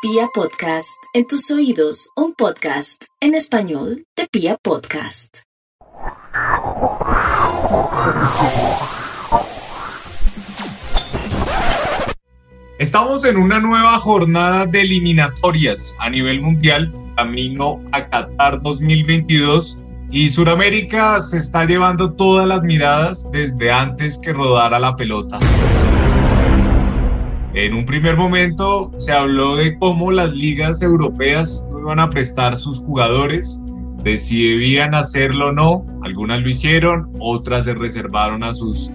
Pia Podcast, en tus oídos, un podcast en español de Pia Podcast. Estamos en una nueva jornada de eliminatorias a nivel mundial, camino a Qatar 2022 y Sudamérica se está llevando todas las miradas desde antes que rodara la pelota. En un primer momento se habló de cómo las ligas europeas no iban a prestar sus jugadores, de si debían hacerlo o no. Algunas lo hicieron, otras se reservaron a sus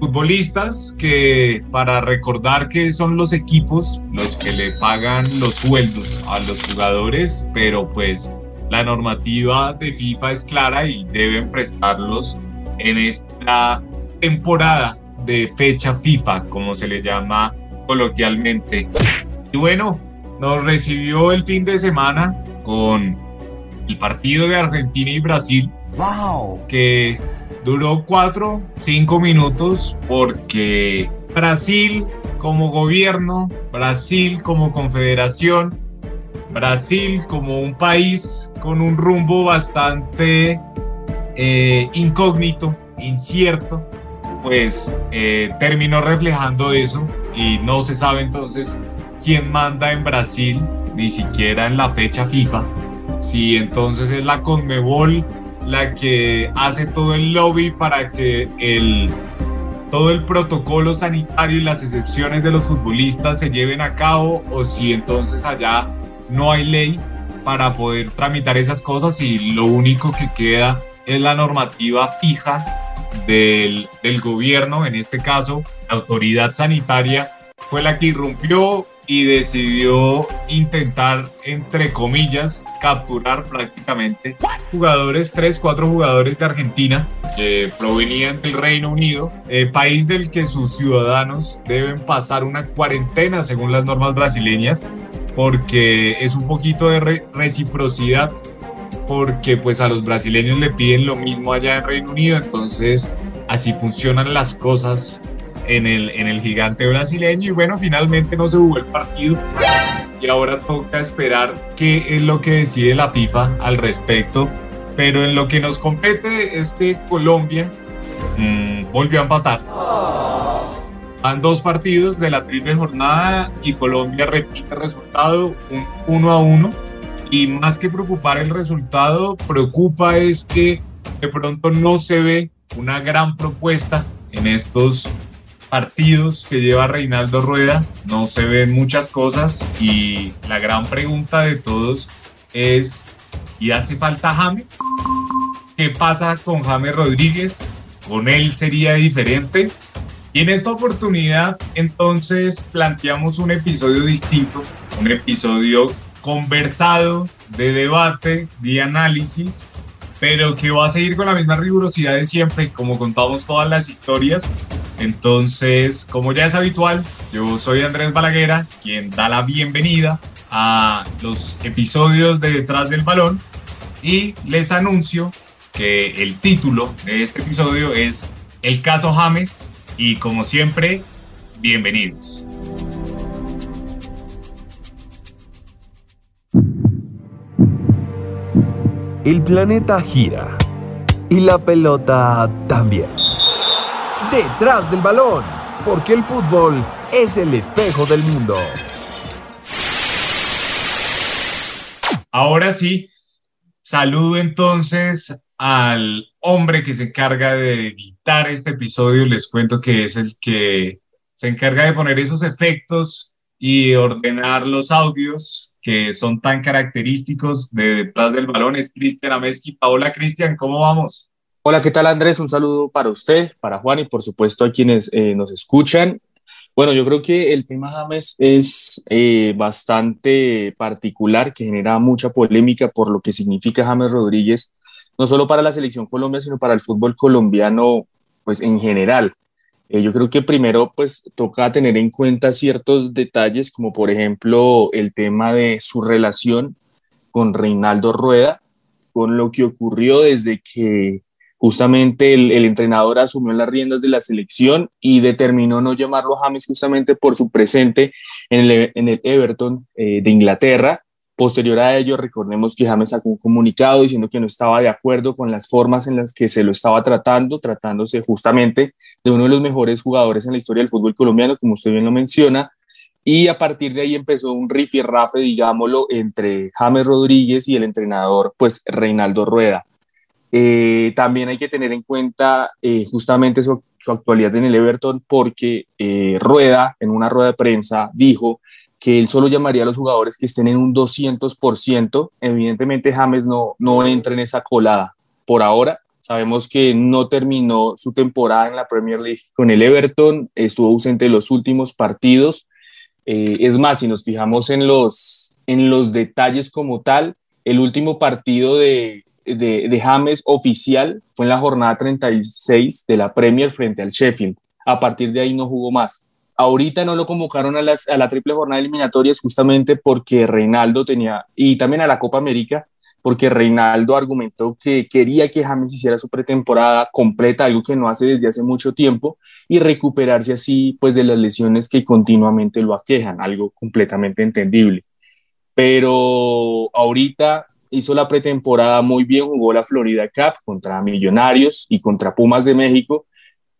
futbolistas, que para recordar que son los equipos los que le pagan los sueldos a los jugadores, pero pues la normativa de FIFA es clara y deben prestarlos en esta temporada de fecha FIFA, como se le llama coloquialmente. Y bueno, nos recibió el fin de semana con el partido de Argentina y Brasil, wow. que duró cuatro, cinco minutos porque Brasil como gobierno, Brasil como confederación, Brasil como un país con un rumbo bastante eh, incógnito, incierto, pues eh, terminó reflejando eso y no se sabe entonces quién manda en Brasil, ni siquiera en la fecha FIFA, si entonces es la Conmebol la que hace todo el lobby para que el, todo el protocolo sanitario y las excepciones de los futbolistas se lleven a cabo o si entonces allá no hay ley para poder tramitar esas cosas y lo único que queda es la normativa fija del, gobierno, en este caso, la autoridad sanitaria, fue la que irrumpió y decidió intentar, entre comillas, capturar prácticamente jugadores, tres, cuatro jugadores de Argentina que provenían del Reino Unido, eh, país del que sus ciudadanos deben pasar una cuarentena según las normas brasileñas, porque es un poquito de reciprocidad porque pues a los brasileños le piden lo mismo allá en Reino Unido, entonces así funcionan las cosas en el, en el gigante brasileño. Y bueno, finalmente no se jugó el partido. Y ahora toca esperar qué es lo que decide la FIFA al respecto, pero en lo que nos compete es que Colombia mmm, volvió a empatar. Van dos partidos de la triple jornada y Colombia repite el resultado, un 1 a 1 y más que preocupar el resultado, preocupa es que de pronto no se ve una gran propuesta en estos partidos que lleva Reinaldo Rueda, no se ven muchas cosas y la gran pregunta de todos es, ¿y hace falta James? ¿Qué pasa con James Rodríguez? ¿Con él sería diferente? Y en esta oportunidad entonces planteamos un episodio distinto, un episodio conversado, de debate, de análisis, pero que va a seguir con la misma rigurosidad de siempre, como contamos todas las historias. Entonces, como ya es habitual, yo soy Andrés Balaguera, quien da la bienvenida a los episodios de Detrás del Balón y les anuncio que el título de este episodio es El caso James y como siempre, bienvenidos. El planeta gira y la pelota también. Detrás del balón, porque el fútbol es el espejo del mundo. Ahora sí, saludo entonces al hombre que se encarga de editar este episodio. Les cuento que es el que se encarga de poner esos efectos y ordenar los audios que son tan característicos de detrás del balón es Cristian Ameski. Hola Cristian, ¿cómo vamos? Hola, ¿qué tal Andrés? Un saludo para usted, para Juan y por supuesto a quienes eh, nos escuchan. Bueno, yo creo que el tema James es eh, bastante particular, que genera mucha polémica por lo que significa James Rodríguez, no solo para la selección Colombia, sino para el fútbol colombiano, pues en general. Eh, yo creo que primero pues toca tener en cuenta ciertos detalles como por ejemplo el tema de su relación con Reinaldo Rueda, con lo que ocurrió desde que justamente el, entrenador asumió las riendas de la selección y determinó no llamarlo a James justamente por su presente en el, Everton eh, de Inglaterra. Posterior a ello, recordemos que James sacó un comunicado diciendo que no estaba de acuerdo con las formas en las que se lo estaba tratando, tratándose justamente de uno de los mejores jugadores en la historia del fútbol colombiano, como usted bien lo menciona, y a partir de ahí empezó un rifirrafe, digámoslo, entre James Rodríguez y el entrenador, pues Reinaldo Rueda. Eh, también hay que tener en cuenta eh, justamente su, actualidad en el Everton porque eh, Rueda, en una rueda de prensa, dijo que él solo llamaría a los jugadores que estén en un 200%. Evidentemente James no, no entra en esa colada por ahora. Sabemos que no terminó su temporada en la Premier League con el Everton, estuvo ausente los últimos partidos eh, es más, si nos fijamos en los, en los detalles como tal, el último partido de, de, James oficial fue en la jornada 36 de la Premier frente al Sheffield. A partir de ahí no jugó más. Ahorita no lo convocaron a, las, a la triple jornada eliminatoria justamente porque Reinaldo tenía, y también a la Copa América, porque Reinaldo argumentó que quería que James hiciera su pretemporada completa, algo que no hace desde hace mucho tiempo, y recuperarse así pues de las lesiones que continuamente lo aquejan, algo completamente entendible. Pero ahorita hizo la pretemporada muy bien, jugó la Florida Cup contra Millonarios y contra Pumas de México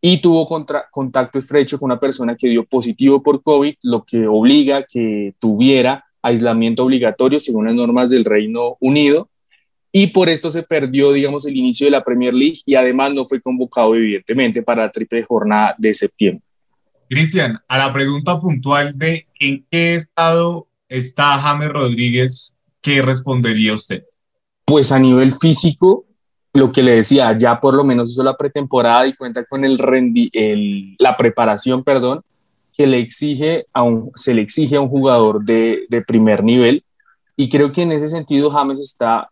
y tuvo contacto estrecho con una persona que dio positivo por COVID, lo que obliga a que tuviera aislamiento obligatorio según las normas del Reino Unido y por esto se perdió, digamos, el inicio de la Premier League y además no fue convocado, evidentemente, para la triple jornada de septiembre. Cristian, a la pregunta puntual de en qué estado está James Rodríguez, ¿qué respondería usted? Pues a nivel físico, lo que le decía, ya por lo menos hizo la pretemporada y cuenta con el, rendi el la preparación, perdón, que le exige a un, se le exige a un jugador de, de primer nivel. Y creo que en ese sentido James está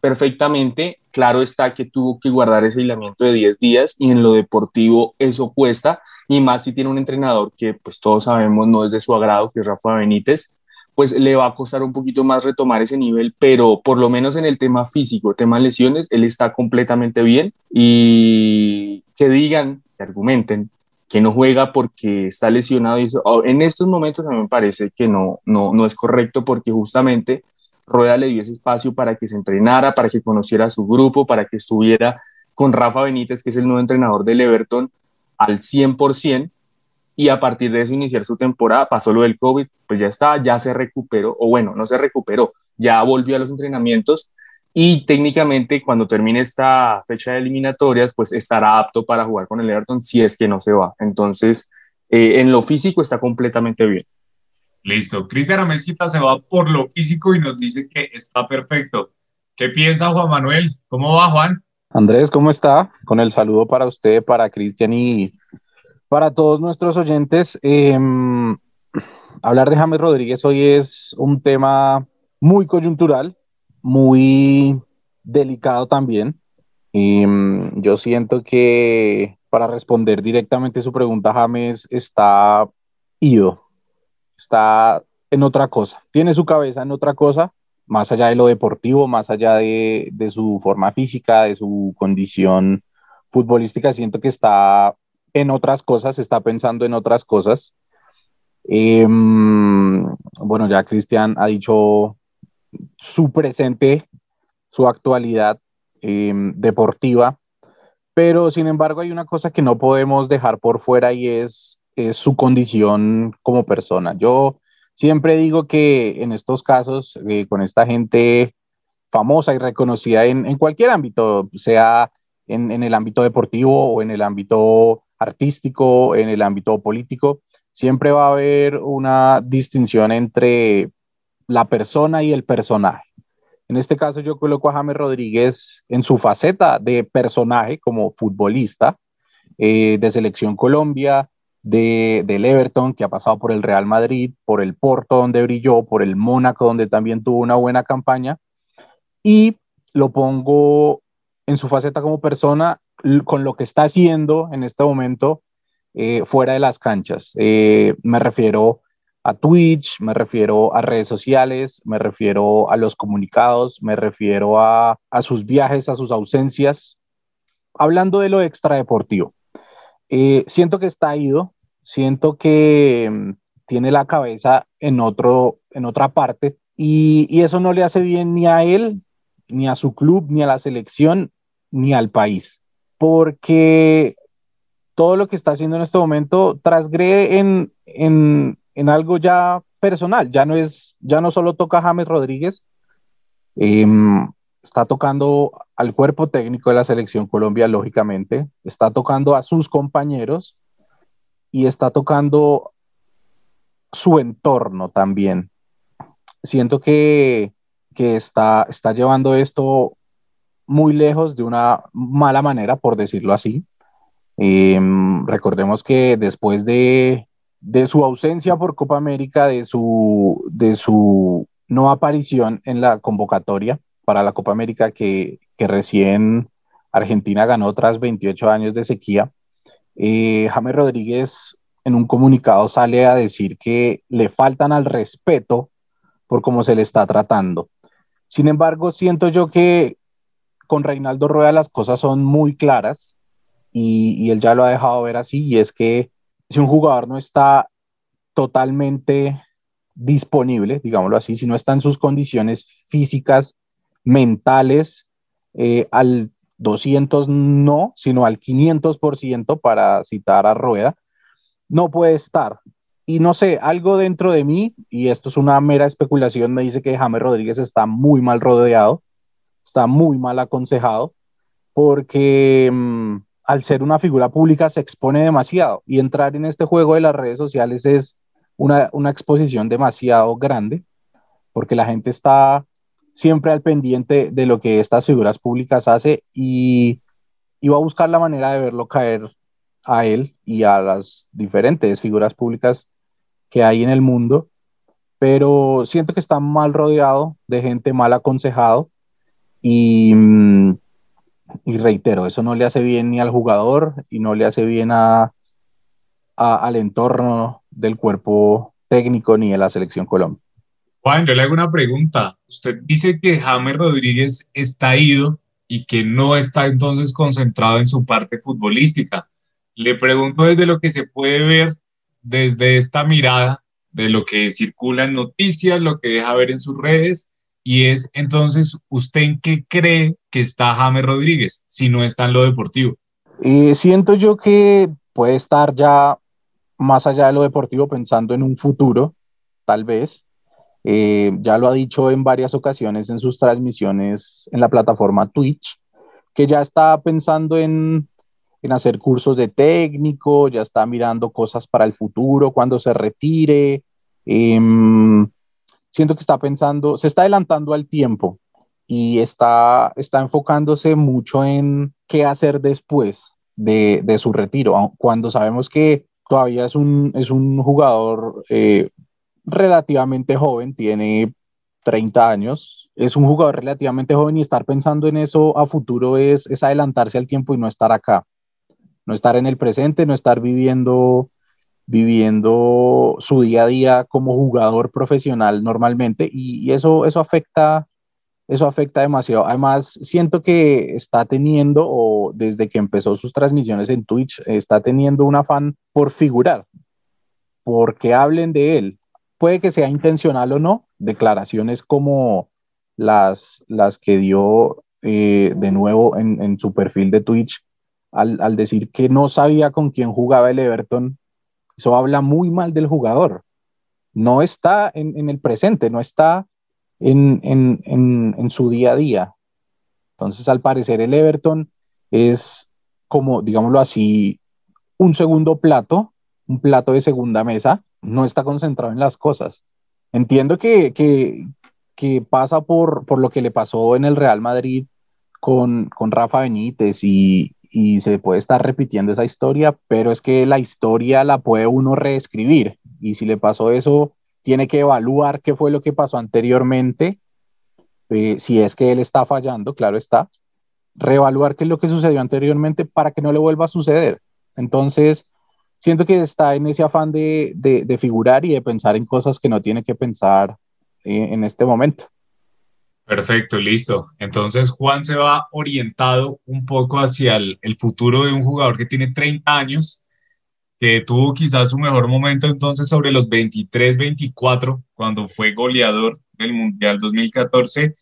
perfectamente. Claro está que tuvo que guardar ese aislamiento de 10 días y en lo deportivo eso cuesta y más si tiene un entrenador que pues todos sabemos no es de su agrado, que es Rafa Benítez, pues le va a costar un poquito más retomar ese nivel, pero por lo menos en el tema físico, tema lesiones, él está completamente bien. Y que digan, que argumenten que no juega porque está lesionado eso, en estos momentos a mí me parece que no, no, no es correcto porque justamente Rueda le dio ese espacio para que se entrenara, para que conociera a su grupo, para que estuviera con Rafa Benítez, que es el nuevo entrenador del Everton, al 100%, y a partir de eso iniciar su temporada, pasó lo del COVID, pues ya está, ya se recuperó, o bueno, no se recuperó, ya volvió a los entrenamientos y técnicamente cuando termine esta fecha de eliminatorias, pues estará apto para jugar con el Everton si es que no se va. Entonces, eh, en lo físico está completamente bien. Listo. Cristian Amezquita se va por lo físico y nos dice que está perfecto. ¿Qué piensa Juan Manuel? ¿Cómo va Juan? Andrés, ¿cómo está? Con el saludo para usted, para Cristian y para todos nuestros oyentes. Em, hablar de James Rodríguez hoy es un tema muy coyuntural, muy delicado también. Em, yo siento que para responder directamente su pregunta, James está ido está en otra cosa, tiene su cabeza en otra cosa, más allá de lo deportivo, más allá de, su forma física, de su condición futbolística, siento que está en otras cosas, está pensando en otras cosas. Em, bueno, ya Cristian ha dicho su presente, su actualidad em, deportiva, pero sin embargo hay una cosa que no podemos dejar por fuera y es su condición como persona. Yo siempre digo que en estos casos, eh, con esta gente famosa y reconocida en, cualquier ámbito, sea en, el ámbito deportivo o en el ámbito artístico, en el ámbito político, siempre va a haber una distinción entre la persona y el personaje. En este caso yo coloco a James Rodríguez en su faceta de personaje como futbolista eh, de selección Colombia, de, del Everton, que ha pasado por el Real Madrid, por el Porto, donde brilló, por el Mónaco, donde también tuvo una buena campaña, y lo pongo en su faceta como persona con lo que está haciendo en este momento eh, fuera de las canchas. Eh, me refiero a Twitch, me refiero a redes sociales, me refiero a los comunicados, me refiero a, a sus viajes, a sus ausencias, hablando de lo extradeportivo, eh, siento que está ido, siento que mm, tiene la cabeza en, otro, en otra parte y, y, eso no le hace bien ni a él, ni a su club, ni a la selección, ni al país, porque todo lo que está haciendo en este momento trasgrede en, en, en algo ya personal, ya no es, ya no solo toca a James Rodríguez, em, está tocando al cuerpo técnico de la selección Colombia, lógicamente, está tocando a sus compañeros y está tocando su entorno también. Siento que, que está, está llevando esto muy lejos de una mala manera, por decirlo así. Em, recordemos que después de, de, su ausencia por Copa América, de su, de su no aparición en la convocatoria, para la Copa América que, recién Argentina ganó tras 28 años de sequía. Eh, James Rodríguez en un comunicado sale a decir que le faltan al respeto por cómo se le está tratando. Sin embargo, siento yo que con Reinaldo Rueda las cosas son muy claras y, y, él ya lo ha dejado ver así, y es que si un jugador no está totalmente disponible, digámoslo así, si no está en sus condiciones físicas mentales eh, al 200 no, sino al 500% para citar a Rueda, no puede estar. Y no sé, algo dentro de mí, y esto es una mera especulación, me dice que James Rodríguez está muy mal rodeado, está muy mal aconsejado, porque mm, al ser una figura pública se expone demasiado y entrar en este juego de las redes sociales es una, una exposición demasiado grande, porque la gente está siempre al pendiente de lo que estas figuras públicas hace y, y va a buscar la manera de verlo caer a él y a las diferentes figuras públicas que hay en el mundo, pero siento que está mal rodeado de gente mal aconsejado y, y reitero, eso no le hace bien ni al jugador y no le hace bien a, al entorno del cuerpo técnico ni a la selección Colombia. Juan, yo le hago una pregunta. Usted dice que James Rodríguez está ido y que no está entonces concentrado en su parte futbolística. Le pregunto desde lo que se puede ver, desde esta mirada de lo que circula en noticias, lo que deja ver en sus redes, y es entonces, ¿usted en qué cree que está James Rodríguez si no está en lo deportivo? Eh, siento yo que puede estar ya más allá de lo deportivo pensando en un futuro, tal vez, eh, ya lo ha dicho en varias ocasiones en sus transmisiones en la plataforma Twitch, que ya está pensando en, en hacer cursos de técnico, ya está mirando cosas para el futuro, cuando se retire. Em, siento que está pensando, se está adelantando al tiempo y está, está enfocándose mucho en qué hacer después de, de su retiro, cuando sabemos que todavía es un, es un jugador eh, relativamente joven, tiene 30 años, es un jugador relativamente joven y estar pensando en eso a futuro es, es adelantarse al tiempo y no estar acá, no estar en el presente, no estar viviendo viviendo su día a día como jugador profesional normalmente y, eso, eso afecta eso afecta demasiado. Además, siento que está teniendo, o desde que empezó sus transmisiones en Twitch, está teniendo un afán por figurar, porque hablen de él, puede que sea intencional o no, declaraciones como las, las que dio eh, de nuevo en, su perfil de Twitch al, decir que no sabía con quién jugaba el Everton, eso habla muy mal del jugador. No está en, el presente, no está en, en, su día a día. Entonces, al parecer, el Everton es como, digámoslo así, un segundo plato, un plato de segunda mesa, no está concentrado en las cosas. Entiendo que, que, que pasa por, por, lo que le pasó en el Real Madrid con, con Rafa Benítez y, y, se puede estar repitiendo esa historia, pero es que la historia la puede uno reescribir y si le pasó eso, tiene que evaluar qué fue lo que pasó anteriormente, eh, si es que él está fallando, claro está, reevaluar qué es lo que sucedió anteriormente para que no le vuelva a suceder. Entonces, siento que está en ese afán de, de, figurar y de pensar en cosas que no tiene que pensar eh, en este momento. Perfecto, listo. Entonces Juan se va orientado un poco hacia el, futuro de un jugador que tiene 30 años, que tuvo quizás su mejor momento entonces sobre los 23, 24, cuando fue goleador del Mundial 2014.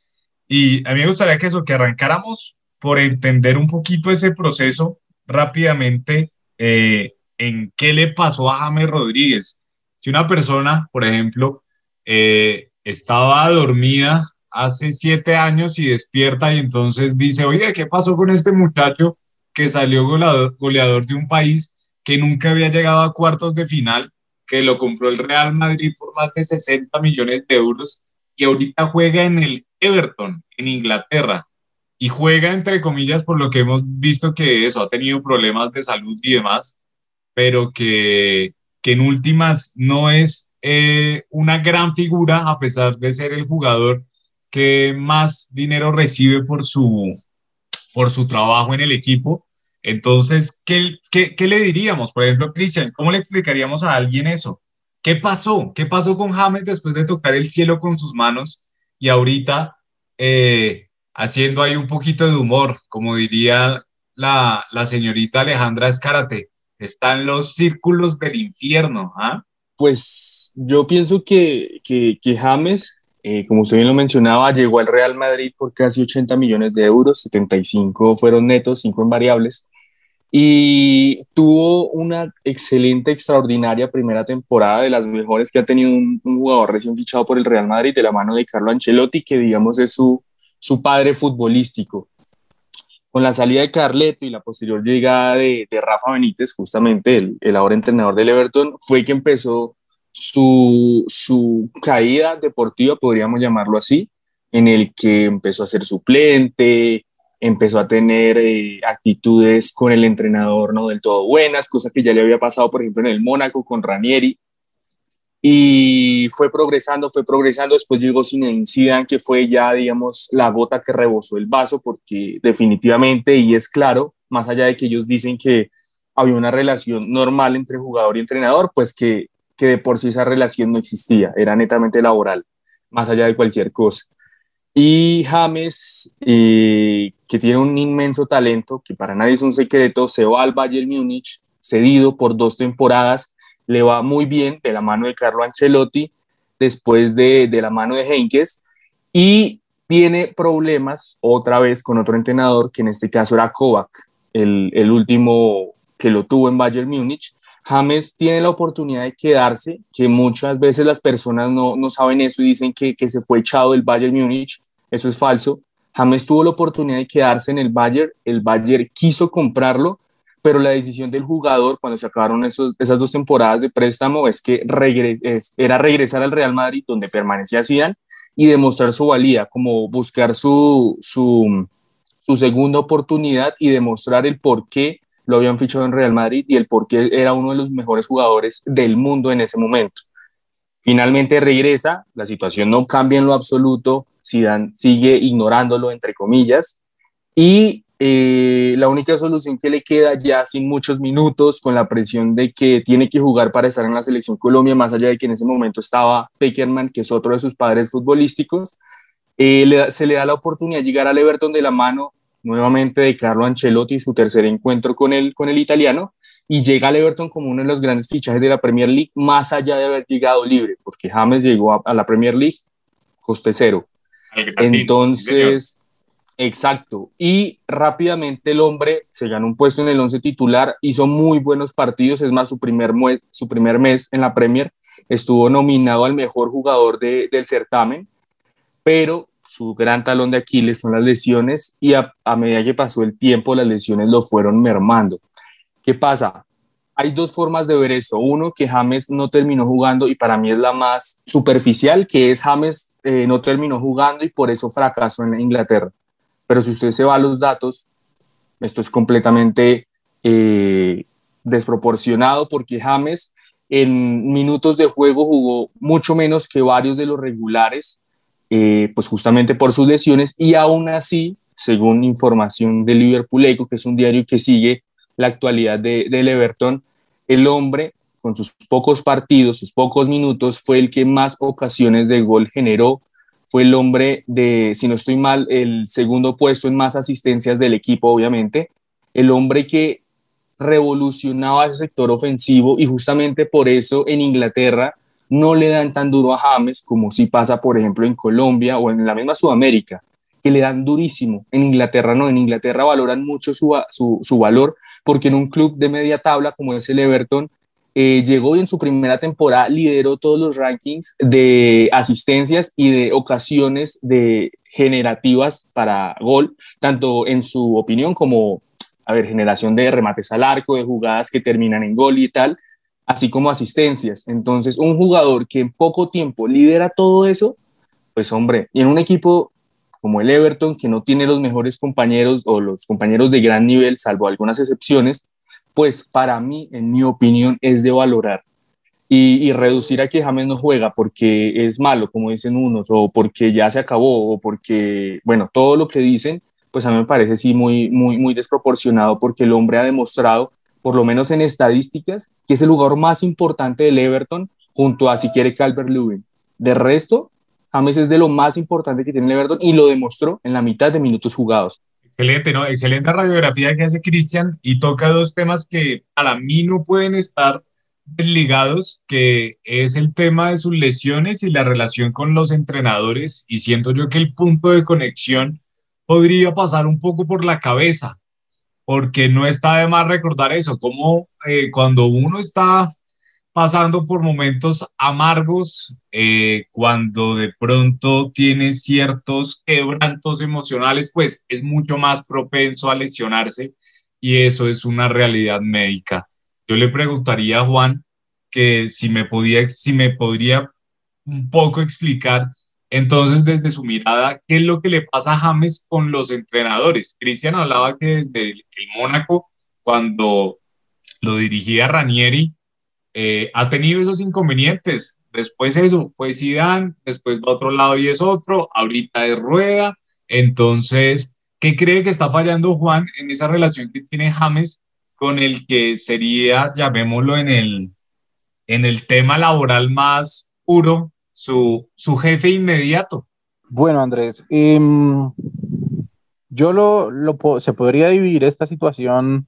Y a mí me gustaría que eso, que arrancáramos por entender un poquito ese proceso rápidamente, eh, en qué le pasó a James Rodríguez. Si una persona, por ejemplo, eh, estaba dormida hace siete años y despierta y entonces dice, oye, ¿qué pasó con este muchacho que salió goleador, de un país que nunca había llegado a cuartos de final, que lo compró el Real Madrid por más de 60 millones de euros y ahorita juega en el Everton, en Inglaterra? Y juega, entre comillas, por lo que hemos visto que eso ha tenido problemas de salud y demás, pero que, que en últimas no es eh, una gran figura a pesar de ser el jugador que más dinero recibe por su, por su trabajo en el equipo. Entonces, ¿qué, qué, qué le diríamos? Por ejemplo, Cristian, ¿cómo le explicaríamos a alguien eso? ¿Qué pasó? ¿Qué pasó con James después de tocar el cielo con sus manos y ahorita eh, haciendo ahí un poquito de humor, como diría la, la señorita Alejandra Escárate? Están los círculos del infierno. ¿ah? Pues yo pienso que, que, que James eh, como usted bien lo mencionaba, llegó al Real Madrid por casi 80 millones de euros, 75 fueron netos, 5 en variables, y tuvo una excelente, extraordinaria primera temporada, de las mejores que ha tenido un, jugador recién fichado por el Real Madrid, de la mano de Carlo Ancelotti, que digamos es su, su padre futbolístico. Con la salida de Carleto y la posterior llegada de, de Rafa Benítez, justamente el, el ahora entrenador del Everton, fue que empezó su, su caída deportiva, podríamos llamarlo así, en el que empezó a ser suplente, empezó a tener eh, actitudes con el entrenador no del todo buenas, cosa que ya le había pasado, por ejemplo, en el Mónaco con Ranieri. Y fue progresando, fue progresando. Después llegó Zinedine Zidane, que fue ya, digamos, la gota que rebosó el vaso, porque definitivamente, y es claro, más allá de que ellos dicen que había una relación normal entre jugador y entrenador, pues que que de por sí esa relación no existía, era netamente laboral, más allá de cualquier cosa. Y James, eh, que tiene un inmenso talento, que para nadie es un secreto, se va al Bayern Múnich, cedido por dos temporadas, le va muy bien de la mano de Carlo Ancelotti, después de, de la mano de Henkes, y tiene problemas otra vez con otro entrenador, que en este caso era Kovac, el, el último que lo tuvo en Bayern Múnich, James tiene la oportunidad de quedarse, que muchas veces las personas no, no saben eso y dicen que, que, se fue echado del Bayern Múnich. Eso es falso. James tuvo la oportunidad de quedarse en el Bayern. El Bayern quiso comprarlo, pero la decisión del jugador cuando se acabaron esas dos temporadas de préstamo es que era regresar al Real Madrid, donde permanecía Zidane, y demostrar su valía, como buscar su, su, su segunda oportunidad y demostrar el por qué lo habían fichado en Real Madrid y el por qué era uno de los mejores jugadores del mundo en ese momento. Finalmente regresa, la situación no cambia en lo absoluto, Zidane sigue ignorándolo, entre comillas, y eh, la única solución que le queda ya sin muchos minutos, con la presión de que tiene que jugar para estar en la selección Colombia, más allá de que en ese momento estaba Peckerman, que es otro de sus padres futbolísticos, eh, se le da la oportunidad de llegar al Everton de la mano nuevamente de Carlo Ancelotti, su tercer encuentro con el, con el italiano, y llega al Everton como uno de los grandes fichajes de la Premier League, más allá de haber llegado libre, porque James llegó a, la Premier League coste cero. Entonces, exacto. Y rápidamente el hombre se ganó un puesto en el 11 titular, hizo muy buenos partidos, es más, su primer, su primer mes en la Premier estuvo nominado al mejor jugador de, del certamen, pero su gran talón de Aquiles son las lesiones y a, medida que pasó el tiempo las lesiones lo fueron mermando. ¿Qué pasa? Hay dos formas de ver esto. Uno, que James no terminó jugando y para mí es la más superficial, que es James eh, no terminó jugando y por eso fracasó en Inglaterra. Pero si usted se va a los datos, esto es completamente eh, desproporcionado porque James en minutos de juego jugó mucho menos que varios de los regulares eh, pues justamente por sus lesiones y aún así, según información de Liverpool Echo, que es un diario que sigue la actualidad de, del Everton, el hombre con sus pocos partidos, sus pocos minutos, fue el que más ocasiones de gol generó, fue el hombre de, si no estoy mal, el segundo puesto en más asistencias del equipo, obviamente, el hombre que revolucionaba ese sector ofensivo y justamente por eso en Inglaterra no le dan tan duro a James como si pasa, por ejemplo, en Colombia o en la misma Sudamérica, que le dan durísimo. En Inglaterra no, en Inglaterra valoran mucho su, su, valor porque en un club de media tabla como es el Everton, eh, llegó y en su primera temporada lideró todos los rankings de asistencias y de ocasiones de generativas para gol, tanto en su opinión como, a ver, generación de remates al arco, de jugadas que terminan en gol y tal, así como asistencias. Entonces, un jugador que en poco tiempo lidera todo eso, pues hombre, y en un equipo como el Everton, que no tiene los mejores compañeros o los compañeros de gran nivel, salvo algunas excepciones, pues para mí, en mi opinión, es de valorar. Y, reducir a que James no juega porque es malo, como dicen unos, o porque ya se acabó, o porque, bueno, todo lo que dicen, pues a mí me parece sí muy, muy, muy desproporcionado porque el hombre ha demostrado por lo menos en estadísticas, que es el jugador más importante del Everton, junto a si quiere Calvert Lewin. De resto, James es de lo más importante que tiene el Everton y lo demostró en la mitad de minutos jugados. Excelente, ¿no? Excelente radiografía que hace Cristian y toca dos temas que para mí no pueden estar desligados, que es el tema de sus lesiones y la relación con los entrenadores. Y siento yo que el punto de conexión podría pasar un poco por la cabeza porque no está de más recordar eso, como eh, cuando uno está pasando por momentos amargos, eh, cuando de pronto tiene ciertos quebrantos emocionales, pues es mucho más propenso a lesionarse y eso es una realidad médica. Yo le preguntaría a Juan que si me podía, si me podría un poco explicar entonces, desde su mirada, ¿qué es lo que le pasa a James con los entrenadores? Cristian hablaba que desde el, Mónaco, cuando lo dirigía Ranieri, eh, ha tenido esos inconvenientes. Después eso, fue Zidane, después va a otro lado y es otro, ahorita es Rueda. Entonces, ¿qué cree que está fallando Juan en esa relación que tiene James con el que sería, llamémoslo en el, en el tema laboral más puro, su, su jefe inmediato. Bueno, Andrés, em, yo lo, lo, se podría dividir esta situación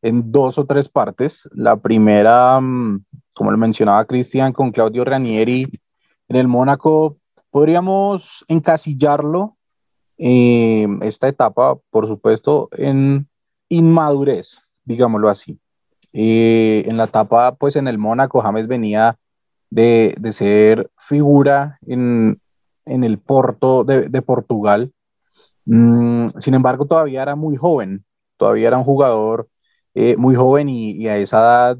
en dos o tres partes. La primera, mm, como lo mencionaba Cristian, con Claudio Ranieri en el Mónaco, podríamos encasillarlo, em, esta etapa, por supuesto, en inmadurez, digámoslo así. Eh, en la etapa, pues en el Mónaco, James venía de, ser figura en, el Porto de, Portugal. Mm, sin embargo, todavía era muy joven, todavía era un jugador eh, muy joven y, a esa edad,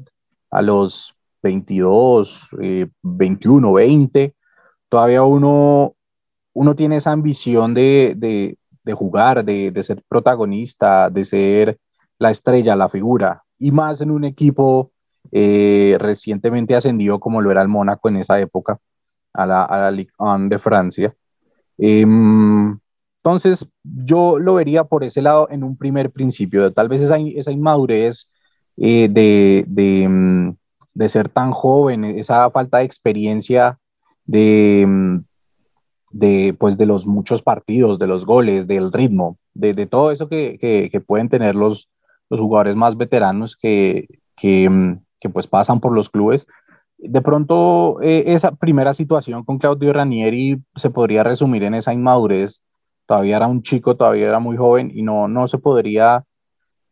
a los 22, 21, 20, todavía uno, uno tiene esa ambición de, jugar, de, de, ser protagonista, de ser la estrella, la figura, y más en un equipo eh, recientemente ascendió como lo era el Mónaco en esa época a la, a la Ligue 1 de Francia. Em, entonces, yo lo vería por ese lado en un primer principio. Tal vez esa, esa inmadurez eh, de, de, mm, de, ser tan joven, esa falta de experiencia de, mm, de, pues, de los muchos partidos, de los goles, del ritmo, de, de todo eso que, que, que, pueden tener los, los jugadores más veteranos que, que, que pues pasan por los clubes. De pronto, eh, esa primera situación con Claudio Ranieri se podría resumir en esa inmadurez. Todavía era un chico, todavía era muy joven y no, no se podría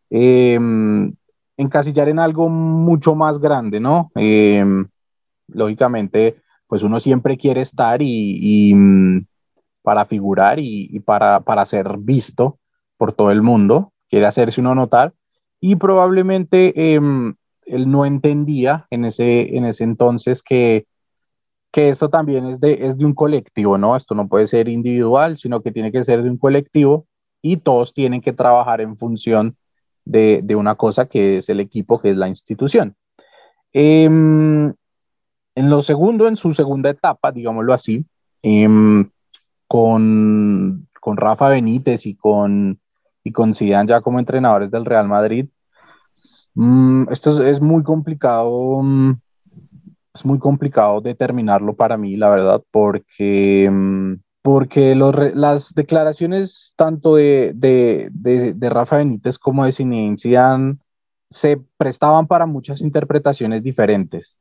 em, encasillar en algo mucho más grande, ¿no? Em, lógicamente, pues uno siempre quiere estar y, mm, para figurar y, para, para ser visto por todo el mundo, quiere hacerse uno notar y probablemente em, él no entendía en ese, en ese entonces que, que esto también es de, es de un colectivo, ¿no? Esto no puede ser individual, sino que tiene que ser de un colectivo y todos tienen que trabajar en función de, de una cosa que es el equipo, que es la institución. Em, en lo segundo, en su segunda etapa, digámoslo así, em, con, con Rafa Benítez y con, y con Zidane ya como entrenadores del Real Madrid, esto es, muy complicado, mm, es muy complicado determinarlo para mí, la verdad, porque mm, porque las declaraciones tanto de, de, de, Rafa Benítez como de Zinedine se prestaban para muchas interpretaciones diferentes.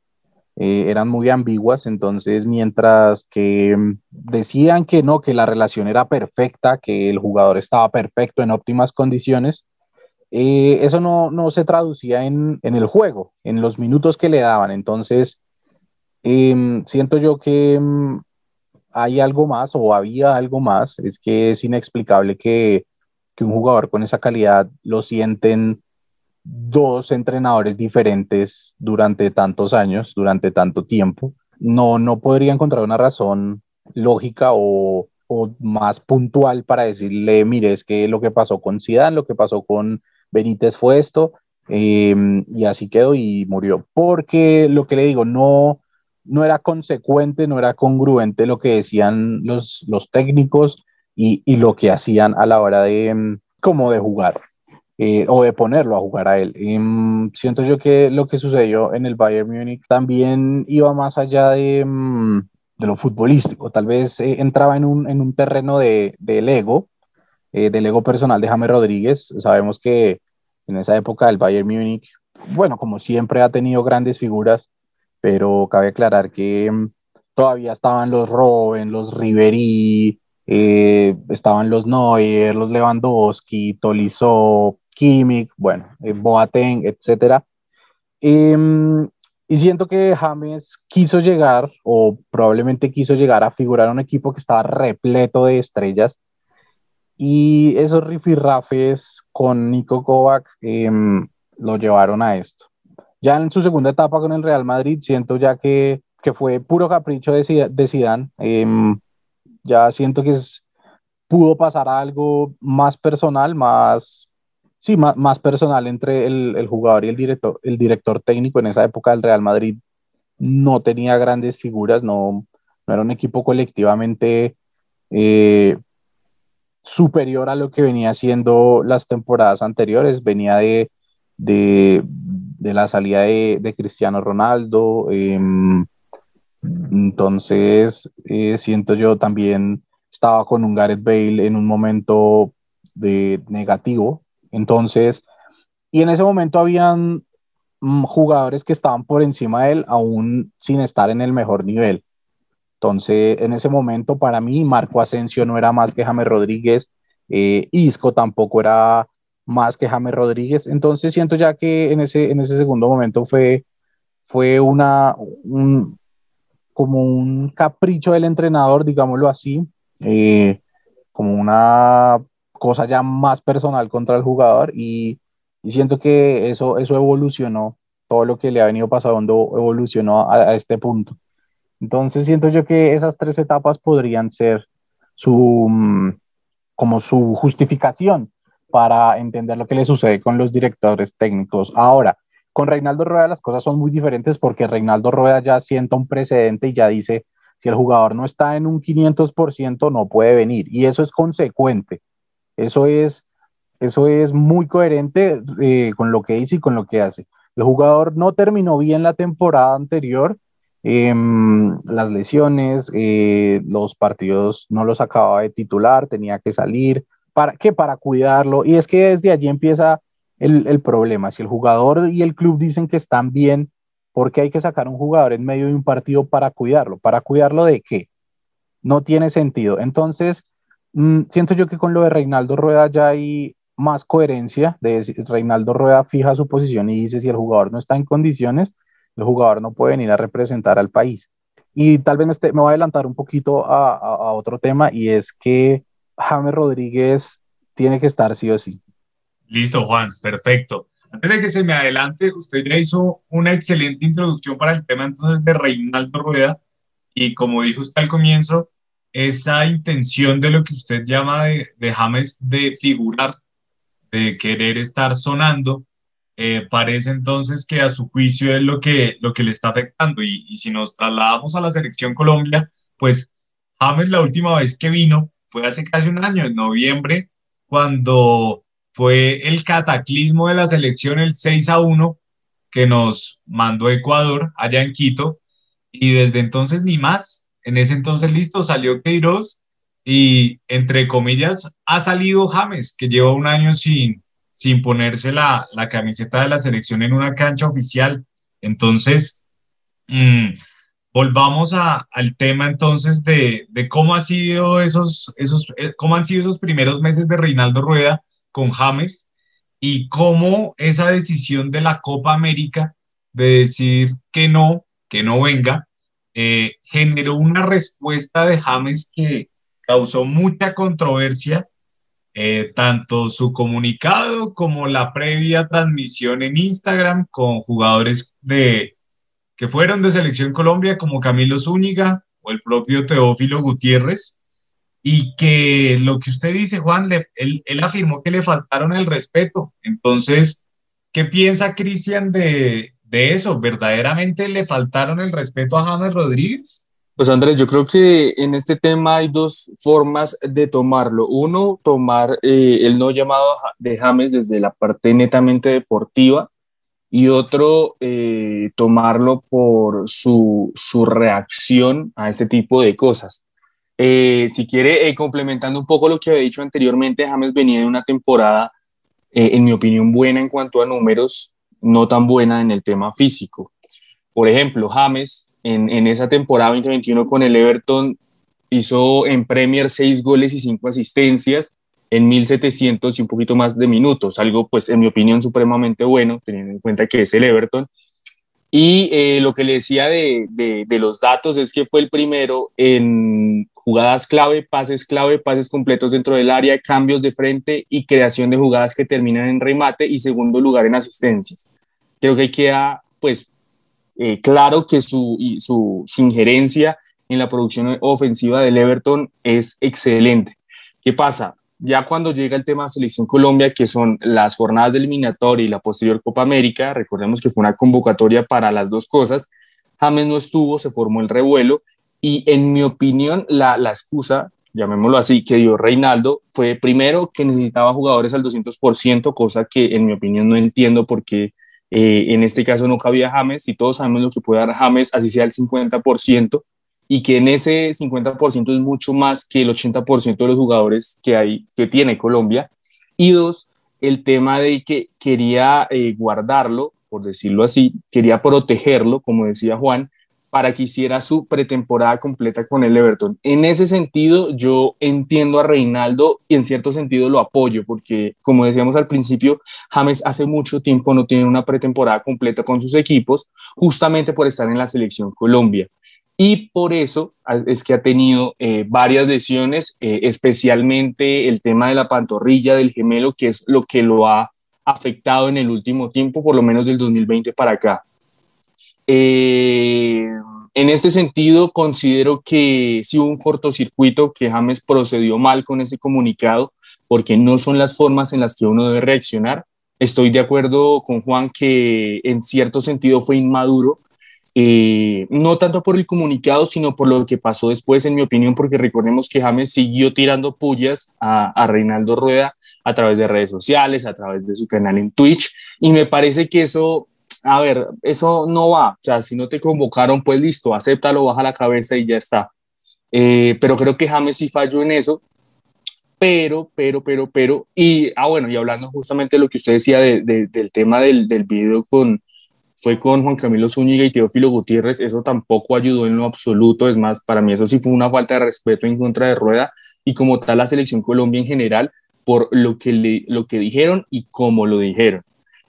Eh, eran muy ambiguas, entonces mientras que mm, decían que no, que la relación era perfecta, que el jugador estaba perfecto en óptimas condiciones, eh, eso no, no, se traducía en, en, el juego, en los minutos que le daban. Entonces, em, siento yo que mm, hay algo más o había algo más, es que es inexplicable que, que un jugador con esa calidad lo sienten dos entrenadores diferentes durante tantos años, durante tanto tiempo. No, no podría encontrar una razón lógica o, o más puntual para decirle, mire, es que lo que pasó con Zidane, lo que pasó con Benítez fue esto, em, y así quedó y murió. Porque lo que le digo, no, no era consecuente, no era congruente lo que decían los, los técnicos y, y, lo que hacían a la hora de, em, como de jugar eh, o de ponerlo a jugar a él. Em, siento yo que lo que sucedió en el Bayern Múnich también iba más allá de, de lo futbolístico, tal vez eh, entraba en un, en un terreno de, del ego, eh, del ego personal de James Rodríguez. Sabemos que en esa época el Bayern Múnich, bueno, como siempre ha tenido grandes figuras, pero cabe aclarar que mm, todavía estaban los Robben, los Ribery, eh, estaban los Neuer, los Lewandowski, Tolisso, Kimmich, bueno, eh, Boateng, etc. Em, y siento que James quiso llegar, o probablemente quiso llegar a figurar un equipo que estaba repleto de estrellas. Y esos rifirrafes con Nico Kovac em, lo llevaron a esto. Ya en su segunda etapa con el Real Madrid, siento ya que, que fue puro capricho de, de Zidane. Em, ya siento que es, pudo pasar a algo más personal, más, sí, más, más personal entre el, el, jugador y el director, el director técnico en esa época del Real Madrid. No tenía grandes figuras, no, no era un equipo colectivamente eh, superior a lo que venía haciendo las temporadas anteriores. Venía de, de, de la salida de, de Cristiano Ronaldo. Em, entonces, eh, siento yo también estaba con un Gareth Bale en un momento de negativo. Entonces, y en ese momento habían mm, jugadores que estaban por encima de él, aún sin estar en el mejor nivel. Entonces, en ese momento, para mí, Marco Asensio no era más que James Rodríguez, eh, Isco tampoco era más que James Rodríguez. Entonces siento ya que en ese, en ese segundo momento fue, fue una, un, como un capricho del entrenador, digámoslo así, eh, como una cosa ya más personal contra el jugador y, siento que eso, eso evolucionó, todo lo que le ha venido pasando evolucionó a este punto. Entonces siento yo que esas tres etapas podrían ser su, mm, como su justificación para entender lo que le sucede con los directores técnicos. Ahora, con Reinaldo Rueda las cosas son muy diferentes porque Reinaldo Rueda ya sienta un precedente y ya dice, si el jugador no está en un 500% no puede venir. Y eso es consecuente. Eso es, eso es muy coherente eh, con lo que dice y con lo que hace. El jugador no terminó bien la temporada anterior, em, las lesiones, eh, los partidos no los acababa de titular, tenía que salir, ¿Para qué? Para cuidarlo. Y es que desde allí empieza el, el, problema. Si el jugador y el club dicen que están bien, ¿por qué hay que sacar un jugador en medio de un partido para cuidarlo? ¿Para cuidarlo de qué? No tiene sentido. Entonces, mmm, siento yo que con lo de Reinaldo Rueda ya hay más coherencia. De Reinaldo Rueda fija su posición y dice si el jugador no está en condiciones, el jugador no puede venir a representar al país. Y tal vez me, esté, me voy a adelantar un poquito a, a, a otro tema y es que James Rodríguez tiene que estar sí o sí. Listo, Juan, perfecto. Antes de que se me adelante, usted ya hizo una excelente introducción para el tema entonces de Reinaldo Rueda y como dijo usted al comienzo, esa intención de lo que usted llama de, de James de figurar, de querer estar sonando, eh, parece entonces que a su juicio es lo que, lo que le está afectando. Y, si nos trasladamos a la selección Colombia, pues James la última vez que vino fue hace casi un año, en noviembre, cuando fue el cataclismo de la selección, el 6 a 1, que nos mandó Ecuador allá en Quito, y desde entonces ni más. En ese entonces, listo, salió Queiroz y entre comillas ha salido James, que lleva un año sin, sin ponerse la, la camiseta de la selección en una cancha oficial. Entonces, mm, volvamos al tema entonces de, de, cómo, ha sido esos, esos, eh, cómo han sido esos primeros meses de Reinaldo Rueda con James y cómo esa decisión de la Copa América de decir que no, que no venga, eh, generó una respuesta de James que causó mucha controversia, eh, tanto su comunicado como la previa transmisión en Instagram con jugadores de, que fueron de Selección Colombia como Camilo Zúñiga o el propio Teófilo Gutiérrez, y que lo que usted dice, Juan, él, él, afirmó que le faltaron el respeto. Entonces, ¿qué piensa Cristian de, de, eso? ¿Verdaderamente le faltaron el respeto a James Rodríguez? Pues Andrés, yo creo que en este tema hay dos formas de tomarlo. Uno, tomar eh, el no llamado de James desde la parte netamente deportiva y otro, eh, tomarlo por su, su reacción a este tipo de cosas. Eh, si quiere, complementando un poco lo que había dicho anteriormente, James venía de una temporada, en mi opinión, buena en cuanto a números, no tan buena en el tema físico. Por ejemplo, James en, en esa temporada 2021 con el Everton hizo en Premier seis goles y cinco asistencias en 1700 y un poquito más de minutos, algo pues en mi opinión supremamente bueno, teniendo en cuenta que es el Everton. Y lo que le decía de, de, de, los datos es que fue el primero en jugadas clave, pases clave, pases completos dentro del área, cambios de frente y creación de jugadas que terminan en remate y segundo lugar en asistencias. Creo que queda pues eh, claro que su, su, injerencia en la producción ofensiva del Everton es excelente. ¿Qué pasa? Ya cuando llega el tema de Selección Colombia, que son las jornadas de eliminatoria y la posterior Copa América, recordemos que fue una convocatoria para las dos cosas, James no estuvo, se formó el revuelo y en mi opinión, la, la excusa, llamémoslo así, que dio Reinaldo fue primero que necesitaba jugadores al 200%, cosa que en mi opinión no entiendo porque eh, en este caso no cabía James y todos sabemos lo que puede dar James, así sea el 50%, y que en ese 50% es mucho más que el 80% de los jugadores que, hay, que tiene Colombia. Y dos, el tema de que quería eh, guardarlo, por decirlo así, quería protegerlo, como decía Juan, para que hiciera su pretemporada completa con el Everton. En ese sentido, yo entiendo a Reinaldo y en cierto sentido lo apoyo, porque como decíamos al principio, James hace mucho tiempo no tiene una pretemporada completa con sus equipos, justamente por estar en la selección Colombia. Y por eso es que ha tenido eh, varias lesiones, eh, especialmente el tema de la pantorrilla del gemelo, que es lo que lo ha afectado en el último tiempo, por lo menos del 2020 para acá. Eh, en este sentido, considero que sí hubo un cortocircuito, que James procedió mal con ese comunicado, porque no son las formas en las que uno debe reaccionar. Estoy de acuerdo con Juan que en cierto sentido fue inmaduro, eh, no tanto por el comunicado, sino por lo que pasó después, en mi opinión, porque recordemos que James siguió tirando pullas a, a Reinaldo Rueda a través de redes sociales, a través de su canal en Twitch, y me parece que eso a ver, eso no va, o sea, si no te convocaron, pues listo, acéptalo, baja la cabeza y ya está. Eh, pero creo que James sí falló en eso, pero, pero, pero, pero, y, ah, bueno, y hablando justamente de lo que usted decía de, del tema del, del video con, fue con Juan Camilo Zúñiga y Teófilo Gutiérrez, eso tampoco ayudó en lo absoluto, es más, para mí eso sí fue una falta de respeto en contra de Rueda y como tal la selección Colombia en general por lo que, le, lo que dijeron y cómo lo dijeron.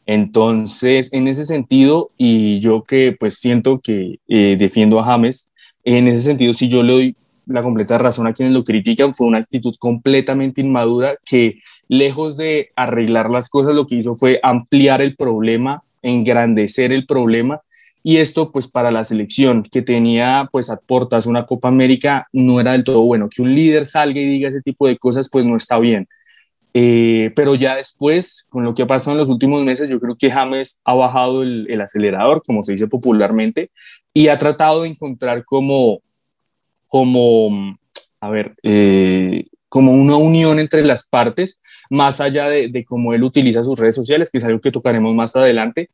Entonces, en ese sentido, y yo que pues siento que eh, defiendo a James, en ese sentido, si yo le doy la completa razón a quienes lo critican, fue una actitud completamente inmadura que lejos de arreglar las cosas, lo que hizo fue ampliar el problema, engrandecer el problema. Y esto, pues para la selección que tenía, pues a portas una Copa América, no era del todo bueno. Que un líder salga y diga ese tipo de cosas, pues no está bien. Eh, pero ya después, con lo que ha pasado en los últimos meses, yo creo que James ha bajado el, acelerador, como se dice popularmente, y ha tratado de encontrar como, como a ver, eh, como una unión entre las partes, más allá de, de, cómo él utiliza sus redes sociales, que es algo que tocaremos más adelante,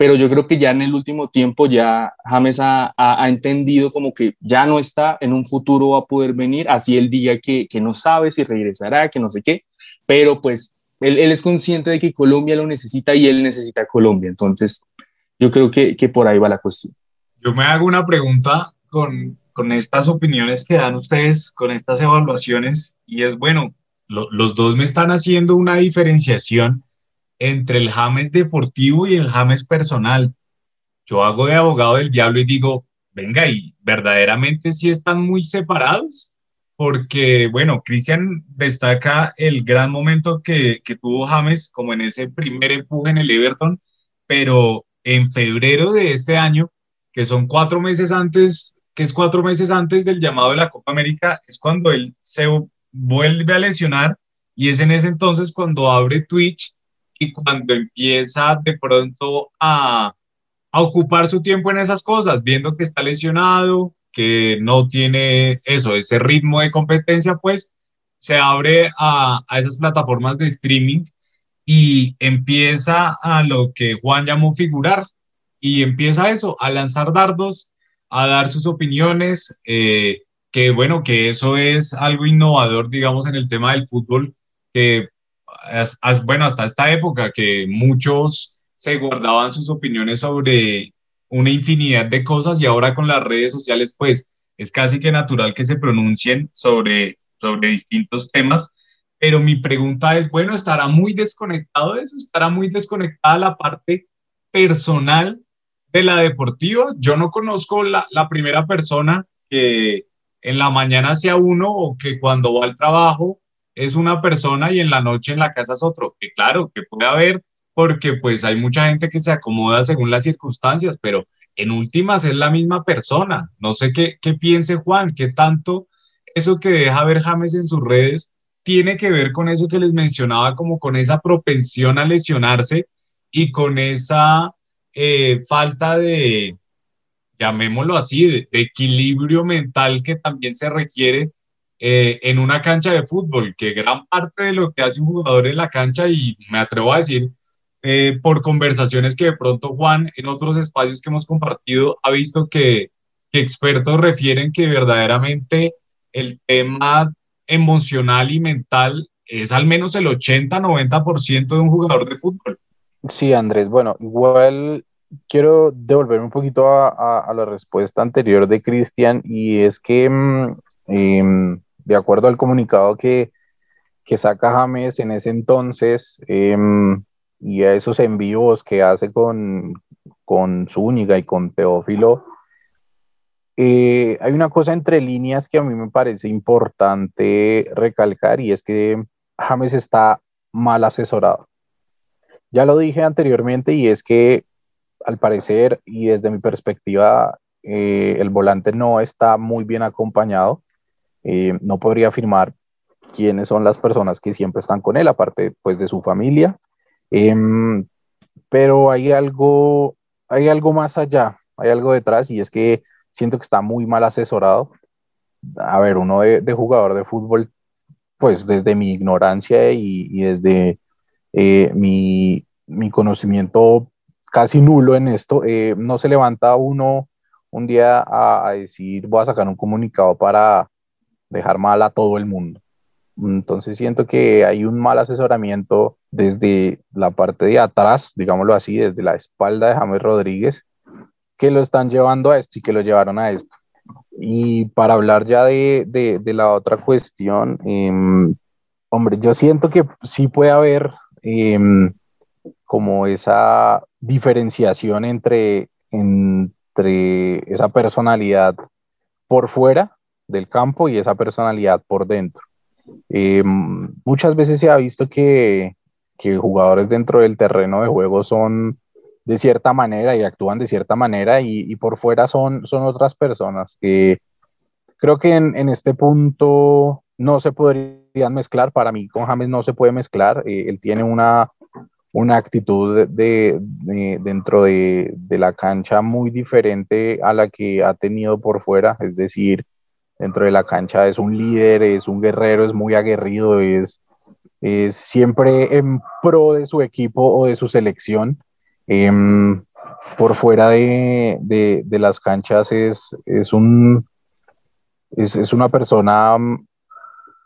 pero yo creo que ya en el último tiempo ya James ha, ha, entendido como que ya no está, en un futuro va a poder venir, así él diga que, que no sabe si regresará, que no sé qué, pero pues él, es consciente de que Colombia lo necesita y él necesita Colombia, entonces yo creo que, por ahí va la cuestión. Yo me hago una pregunta con, estas opiniones que dan ustedes, con estas evaluaciones, y es bueno, lo, los dos me están haciendo una diferenciación entre el James deportivo y el James personal. Yo hago de abogado del diablo y digo, venga, y verdaderamente sí están muy separados, porque, bueno, Cristian destaca el gran momento que, que tuvo James como en ese primer empuje en el Everton, pero en febrero de este año, que son cuatro meses antes, que es cuatro meses antes del llamado de la Copa América, es cuando él se vuelve a lesionar y es en ese entonces cuando abre Twitch y cuando empieza de pronto a, a, ocupar su tiempo en esas cosas, viendo que está lesionado, que no tiene eso, ese ritmo de competencia, pues se abre a, a esas plataformas de streaming y empieza a lo que Juan llamó figurar y empieza eso, a lanzar dardos, a dar sus opiniones, eh, que bueno, que eso es algo innovador, digamos, en el tema del fútbol, que bueno, hasta esta época que muchos se guardaban sus opiniones sobre una infinidad de cosas y ahora con las redes sociales pues es casi que natural que se pronuncien sobre, sobre distintos temas. Pero mi pregunta es, bueno, ¿estará muy desconectado de eso? ¿Estará muy desconectada la parte personal de la deportiva? Yo no conozco la, la primera persona que en la mañana sea uno o que cuando va al trabajo es una persona y en la noche en la casa es otro. Que claro, que puede haber, porque pues hay mucha gente que se acomoda según las circunstancias, pero en últimas es la misma persona. No sé qué, piense Juan, qué tanto eso que deja ver James en sus redes tiene que ver con eso que les mencionaba, como con esa propensión a lesionarse y con esa eh, falta de, llamémoslo así, de, de, equilibrio mental que también se requiere eh, en una cancha de fútbol, que gran parte de lo que hace un jugador en la cancha, y me atrevo a decir, eh, por conversaciones que de pronto Juan en otros espacios que hemos compartido ha visto que, expertos refieren que verdaderamente el tema emocional y mental es al menos el 80-90% de un jugador de fútbol. Sí, Andrés, bueno, igual quiero devolverme un poquito a, a, a la respuesta anterior de Cristian y es que eh, de acuerdo al comunicado que, que saca James en ese entonces eh, y a esos envíos que hace con, con Zúñiga y con Teófilo, eh, hay una cosa entre líneas que a mí me parece importante recalcar y es que James está mal asesorado. Ya lo dije anteriormente y es que al parecer y desde mi perspectiva eh, el volante no está muy bien acompañado. Eh, no podría afirmar quiénes son las personas que siempre están con él, aparte pues de su familia. Em, pero hay algo, hay algo más allá, hay algo detrás y es que siento que está muy mal asesorado. A ver, uno de, jugador de fútbol, pues desde mi ignorancia y, desde eh, mi, mi, conocimiento casi nulo en esto, eh, no se levanta uno un día a decir voy a sacar un comunicado para dejar mal a todo el mundo. Entonces siento que hay un mal asesoramiento desde la parte de atrás, digámoslo así, desde la espalda de James Rodríguez, que lo están llevando a esto y que lo llevaron a esto. Y para hablar ya de, de, la otra cuestión, eh, hombre, yo siento que sí puede haber eh, como esa diferenciación entre, entre esa personalidad por fuera del campo y esa personalidad por dentro. Eh, muchas veces se ha visto que, que, jugadores dentro del terreno de juego son de cierta manera y actúan de cierta manera y, por fuera son, son otras personas que creo que en, en, este punto no se podrían mezclar. Para mí con James no se puede mezclar. Eh, él tiene una, una actitud de dentro de, de la cancha muy diferente a la que ha tenido por fuera. Es decir, dentro de la cancha es un líder, es un guerrero, es muy aguerrido, es, es siempre en pro de su equipo o de su selección. Eh, por fuera de, de, las canchas es, es un, es, es, una persona mm,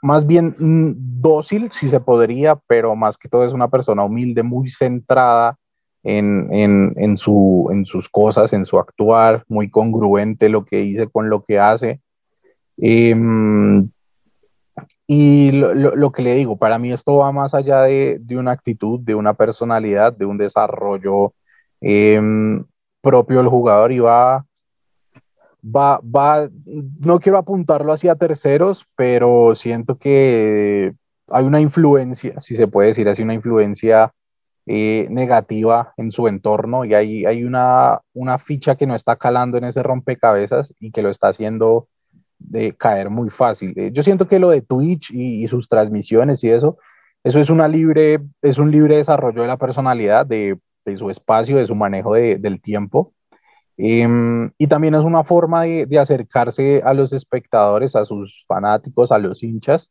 más bien mm, dócil, si se podría, pero más que todo es una persona humilde, muy centrada en, en, en, su, en sus cosas, en su actuar, muy congruente lo que dice con lo que hace. Em, y lo, lo, que le digo, para mí esto va más allá de, de una actitud, de una personalidad, de un desarrollo em, propio del jugador y va, va, va, no quiero apuntarlo hacia terceros, pero siento que hay una influencia, si se puede decir así, una influencia eh, negativa en su entorno y hay, hay una, una ficha que no está calando en ese rompecabezas y que lo está haciendo de caer muy fácil. Eh, yo siento que lo de Twitch y, sus transmisiones y eso, eso es, una libre, es un libre desarrollo de la personalidad, de, su espacio, de su manejo de, del tiempo. Em, y también es una forma de, de, acercarse a los espectadores, a sus fanáticos, a los hinchas,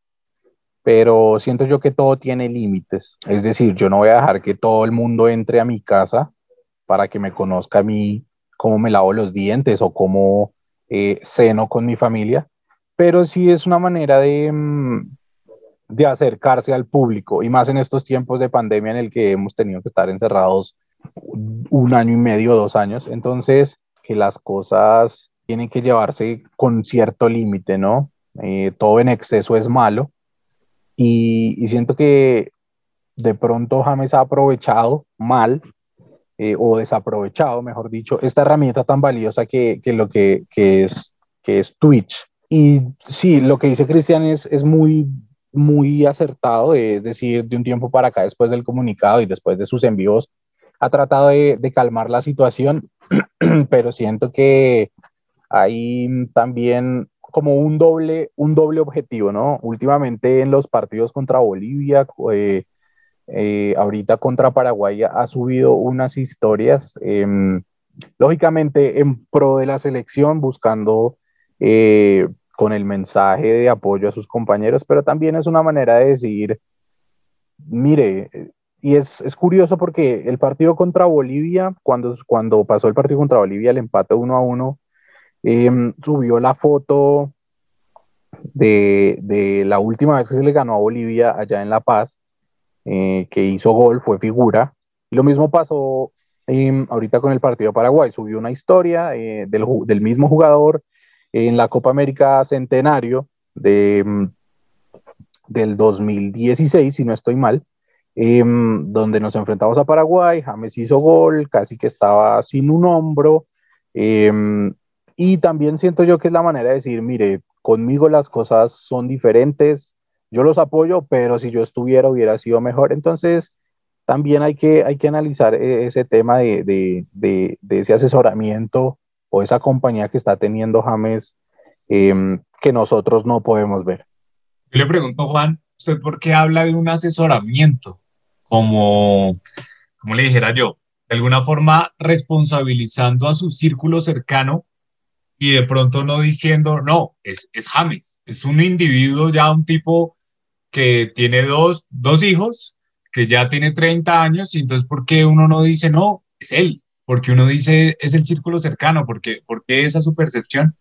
pero siento yo que todo tiene límites. Es decir, yo no voy a dejar que todo el mundo entre a mi casa para que me conozca a mí cómo me lavo los dientes o cómo eh, ceno con mi familia, pero sí es una manera de, mm, de acercarse al público y más en estos tiempos de pandemia en el que hemos tenido que estar encerrados un año y medio, dos años, entonces que las cosas tienen que llevarse con cierto límite, ¿no? Eh, todo en exceso es malo y, y, siento que de pronto James ha aprovechado mal eh, o desaprovechado, mejor dicho, esta herramienta tan valiosa que, que lo que, que, es, que es Twitch. Y sí, lo que dice Cristian es, es muy, muy acertado, es decir, de un tiempo para acá, después del comunicado y después de sus envíos, ha tratado de, de calmar la situación, pero siento que hay también como un doble, un doble objetivo, ¿no? Últimamente en los partidos contra Bolivia, eh, eh, ahorita contra Paraguay ha subido unas historias, em, lógicamente en pro de la selección, buscando eh, con el mensaje de apoyo a sus compañeros, pero también es una manera de decir, mire, y es, es curioso porque el partido contra Bolivia, cuando, cuando pasó el partido contra Bolivia, el empate uno a uno, em, subió la foto de, de la última vez que se le ganó a Bolivia allá en La Paz, eh, que hizo gol, fue figura. Y lo mismo pasó em, ahorita con el partido de Paraguay. Subió una historia eh, del, del, mismo jugador en la Copa América Centenario de, em, del 2016, si no estoy mal, em, donde nos enfrentamos a Paraguay. James hizo gol, casi que estaba sin un hombro. y también siento yo que es la manera de decir, mire, conmigo las cosas son diferentes, yo los apoyo, pero si yo estuviera hubiera sido mejor. Entonces, también hay que, hay que analizar eh, ese tema de, de, de, ese asesoramiento o esa compañía que está teniendo James em, que nosotros no podemos ver. Yo le pregunto, Juan, ¿usted por qué habla de un asesoramiento? Como, como le dijera yo, de alguna forma responsabilizando a su círculo cercano y de pronto no diciendo, no, es, es James, es un individuo ya, un tipo que tiene dos, dos hijos, que ya tiene 30 años, y entonces, ¿por qué uno no dice, no, es él? Porque uno dice, es el círculo cercano, porque ¿por qué esa su percepción?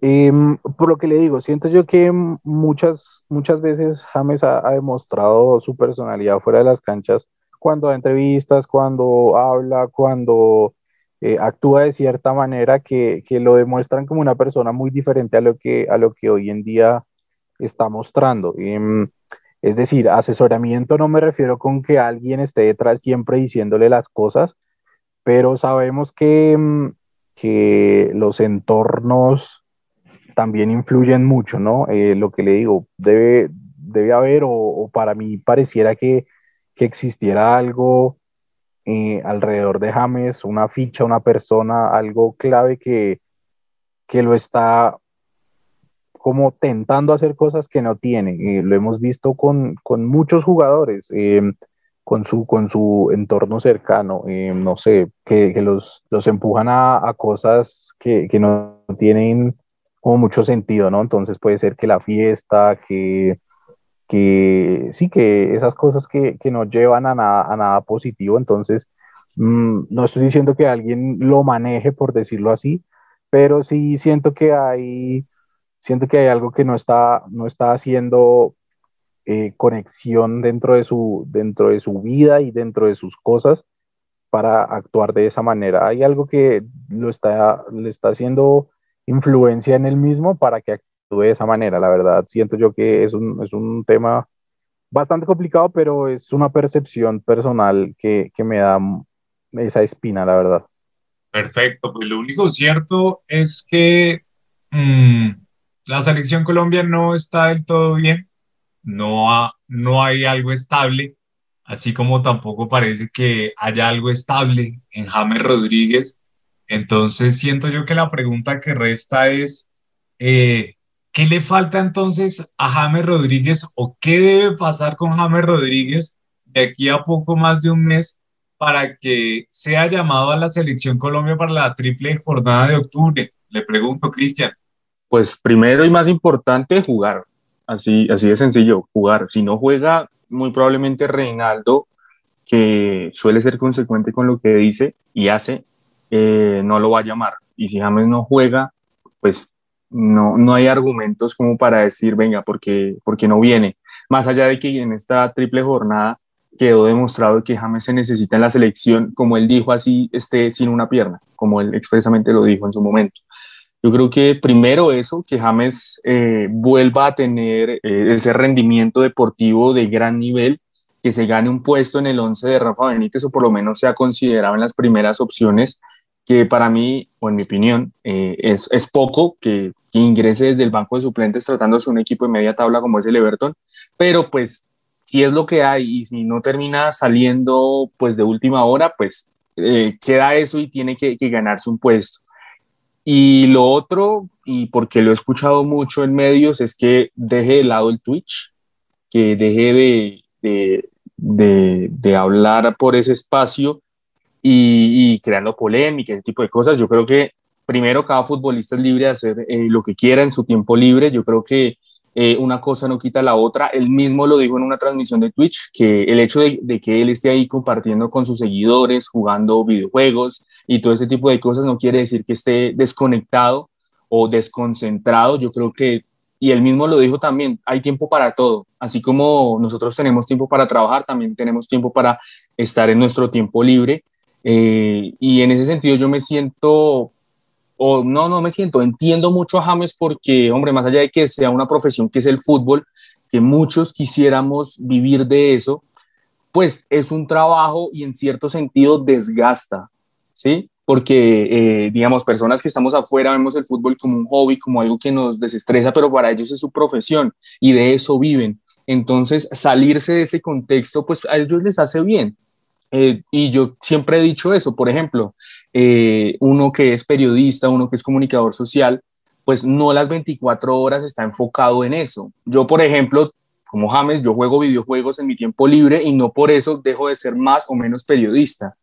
Em, por lo que le digo, siento yo que muchas, muchas veces James ha, demostrado su personalidad fuera de las canchas, cuando da entrevistas, cuando habla, cuando eh, actúa de cierta manera que, que, lo demuestran como una persona muy diferente a lo que, a lo que hoy en día está mostrando. Em, es decir, asesoramiento no me refiero con que alguien esté detrás siempre diciéndole las cosas, pero sabemos que, mm, que los entornos también influyen mucho, ¿no? Eh, lo que le digo, debe, debe haber, o, para mí pareciera que, que existiera algo eh, alrededor de James, una ficha, una persona, algo clave que, que lo está como tentando hacer cosas que no tiene. Eh, lo hemos visto con, con muchos jugadores, eh, con, su, con su entorno cercano, eh, no sé, que, que los, los, empujan a, a cosas que, que, no tienen como mucho sentido, ¿no? Entonces puede ser que la fiesta, que, que sí, que esas cosas que, que no llevan a nada, a nada positivo, entonces Mm, no estoy diciendo que alguien lo maneje, por decirlo así, pero sí siento que hay, siento que hay algo que no está, no está haciendo eh, conexión dentro de, su, dentro de su vida y dentro de sus cosas para actuar de esa manera. Hay algo que lo está, le está haciendo influencia en él mismo para que actúe de esa manera. La verdad, siento yo que es un, es un tema bastante complicado, pero es una percepción personal que, que me da esa espina, la verdad. Perfecto, pues lo único cierto es que mm, la selección Colombia no está del todo bien, no, no hay algo estable, así como tampoco parece que haya algo estable en James Rodríguez. Entonces siento yo que la pregunta que resta es, eh, ¿qué le falta entonces a James Rodríguez o qué debe pasar con James Rodríguez de aquí a poco más de un mes para que sea llamado a la selección Colombia para la triple jornada de octubre? Le pregunto, Cristian. Pues primero y más importante, jugar. Así, así de sencillo, jugar. Si no juega, muy probablemente Reinaldo, que suele ser consecuente con lo que dice y hace, eh, no lo va a llamar. Y si James no juega, pues no, no hay argumentos como para decir, venga, porque, porque no viene. Más allá de que en esta triple jornada quedó demostrado que James se necesita en la selección, como él dijo así, esté sin una pierna, como él expresamente lo dijo en su momento. Yo creo que primero eso, que James eh, vuelva a tener eh, ese rendimiento deportivo de gran nivel, que se gane un puesto en el 11 de Rafa Benítez o por lo menos sea considerado en las primeras opciones, que para mí, o en mi opinión, eh, es, es, poco que, ingrese desde el banco de suplentes tratándose un equipo de media tabla como es el Everton, pero pues si es lo que hay y si no termina saliendo pues de última hora, pues queda eso y tiene que ganarse un puesto. Y lo otro, y porque lo he escuchado mucho en medios, es que deje de lado el Twitch, que deje de, de, de, hablar por ese espacio y, y, creando polémica, ese tipo de cosas. Yo creo que primero cada futbolista es libre de hacer eh, lo que quiera en su tiempo libre. Yo creo que eh, una cosa no quita la otra. Él mismo lo dijo en una transmisión de Twitch, que el hecho de, de, que él esté ahí compartiendo con sus seguidores, jugando videojuegos y todo ese tipo de cosas no quiere decir que esté desconectado o desconcentrado. Yo creo que, y él mismo lo dijo también, hay tiempo para todo. Así como nosotros tenemos tiempo para trabajar, también tenemos tiempo para estar en nuestro tiempo libre. Eh, y en ese sentido yo me siento o no, no me siento, entiendo mucho a James porque, hombre, más allá de que sea una profesión que es el fútbol, que muchos quisiéramos vivir de eso, pues es un trabajo y en cierto sentido desgasta, ¿sí? Porque, eh, digamos, personas que estamos afuera vemos el fútbol como un hobby, como algo que nos desestresa, pero para ellos es su profesión y de eso viven. Entonces, salirse de ese contexto, pues a ellos les hace bien. Eh, y yo siempre he dicho eso, por ejemplo, eh, uno que es periodista, uno que es comunicador social, pues no las 24 horas está enfocado en eso. Yo, por ejemplo, como James, yo juego videojuegos en mi tiempo libre y no por eso dejo de ser más o menos periodista.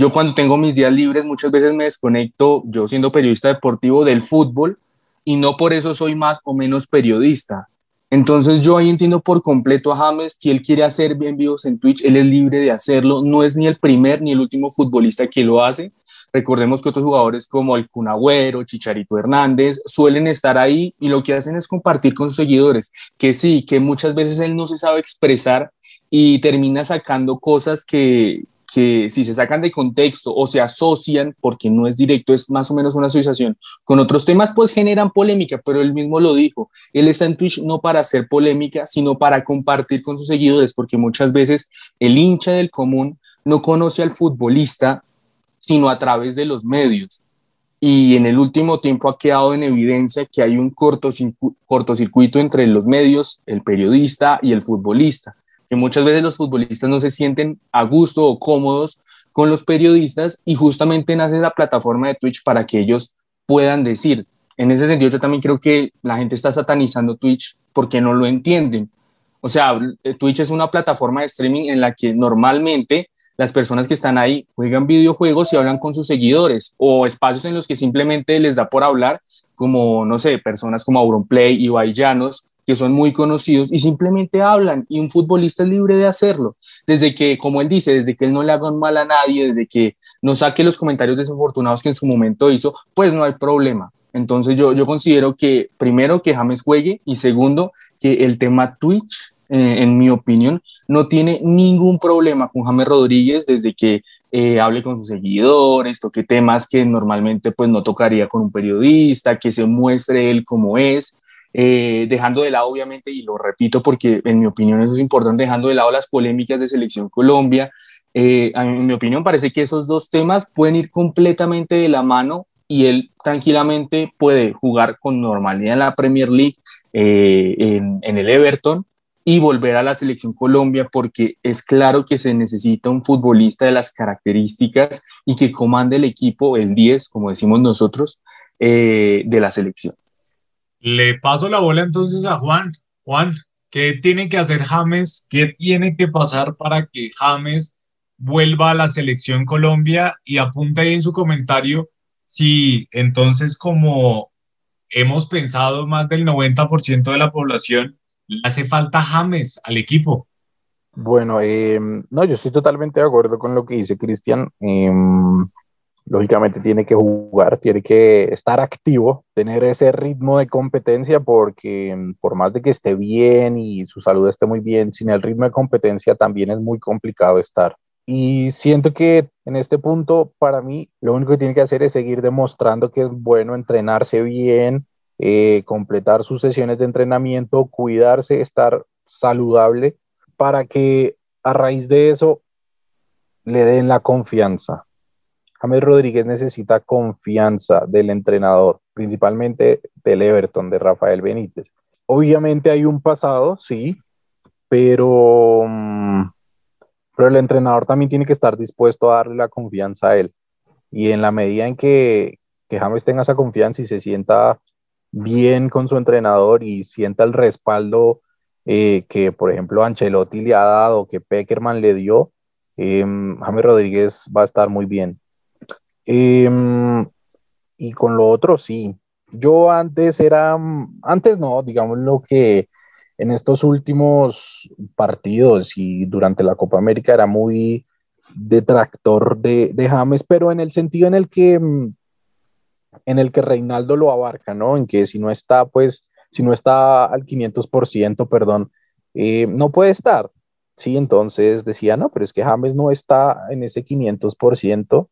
Yo cuando tengo mis días libres muchas veces me desconecto, yo siendo periodista deportivo, del fútbol y no por eso soy más o menos periodista. Entonces yo ahí entiendo por completo a James, si él quiere hacer envíos en Twitch, él es libre de hacerlo, no es ni el primer ni el último futbolista que lo hace. Recordemos que otros jugadores como el Cunagüero, Chicharito Hernández, suelen estar ahí y lo que hacen es compartir con sus seguidores, que sí, que muchas veces él no se sabe expresar y termina sacando cosas que, que si se sacan de contexto o se asocian, porque no es directo, es más o menos una asociación con otros temas, pues generan polémica, pero él mismo lo dijo, él está en Twitch no para hacer polémica, sino para compartir con sus seguidores, porque muchas veces el hincha del común no conoce al futbolista, sino a través de los medios. Y en el último tiempo ha quedado en evidencia que hay un cortocircuito entre los medios, el periodista y el futbolista que muchas veces los futbolistas no se sienten a gusto o cómodos con los periodistas y justamente nace la plataforma de Twitch para que ellos puedan decir. En ese sentido, yo también creo que la gente está satanizando Twitch porque no lo entienden. O sea, Twitch es una plataforma de streaming en la que normalmente las personas que están ahí juegan videojuegos y hablan con sus seguidores o espacios en los que simplemente les da por hablar, como, no sé, personas como Auronplay y Llanos, que son muy conocidos y simplemente hablan y un futbolista es libre de hacerlo. Desde que, como él dice, desde que él no le haga mal a nadie, desde que no saque los comentarios desafortunados que en su momento hizo, pues no hay problema. Entonces yo, yo considero que primero que James juegue y segundo que el tema Twitch, eh, en mi opinión, no tiene ningún problema con James Rodríguez desde que eh, hable con sus seguidores, toque temas que normalmente pues no tocaría con un periodista, que se muestre él como es. Eh, dejando de lado, obviamente, y lo repito porque en mi opinión eso es importante, dejando de lado las polémicas de Selección Colombia. Eh, en mi opinión, parece que esos dos temas pueden ir completamente de la mano y él tranquilamente puede jugar con normalidad en la Premier League, eh, en, el Everton, y volver a la selección Colombia porque es claro que se necesita un futbolista de las características y que comande el equipo, el 10, como decimos nosotros, de la selección. Le paso la bola entonces a Juan. Juan, ¿qué tiene que hacer James? ¿Qué tiene que pasar para que James vuelva a la selección Colombia? Y apunta ahí en su comentario si entonces como hemos pensado más del 90% de la población, le hace falta James al equipo. Bueno, eh, no, yo estoy totalmente de acuerdo con lo que dice Cristian. Eh, lógicamente tiene que jugar, tiene que estar activo, tener ese ritmo de competencia, porque mm, por más de que esté bien y su salud esté muy bien, sin el ritmo de competencia también es muy complicado estar. Y siento que en este punto, para mí, lo único que tiene que hacer es seguir demostrando que es bueno entrenarse bien, eh, completar sus sesiones de entrenamiento, cuidarse, estar saludable, para que a raíz de eso le den la confianza James Rodríguez necesita confianza del entrenador, principalmente del Everton, de Rafael Benítez. Obviamente hay un pasado, sí, pero, mm, pero el entrenador también tiene que estar dispuesto a darle la confianza a él. Y en la medida en que, que James tenga esa confianza y se sienta bien con su entrenador y sienta el respaldo eh, que, por ejemplo, Ancelotti le ha dado, que Peckerman le dio, eh, James Rodríguez va a estar muy bien. Em, y con lo otro, sí. Yo antes era, antes no, digamos lo que en estos últimos partidos y durante la Copa América era muy detractor de, James, pero en el sentido en el que en el que Reinaldo lo abarca, ¿no? En que si no está, pues, si no está al 500%, perdón, eh, no puede estar. Sí, entonces decía, no, pero es que James no está en ese 500%,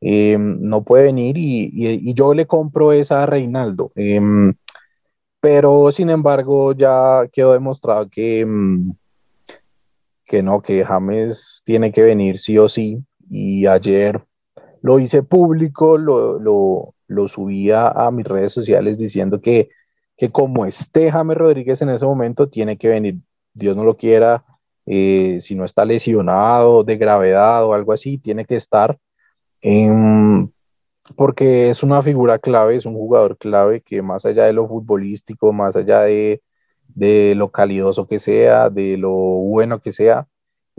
Em, no puede venir y, yo le compro esa a Reinaldo. Em, pero sin embargo ya quedó demostrado que, em, que no, que James tiene que venir sí o sí. Y ayer lo hice público, lo, subía a mis redes sociales diciendo que, que como esté James Rodríguez en ese momento, tiene que venir. Dios no lo quiera, eh, si no está lesionado de gravedad o algo así, tiene que estar porque es una figura clave, es un jugador clave que más allá de lo futbolístico, más allá de, de lo calidoso que sea, de lo bueno que sea,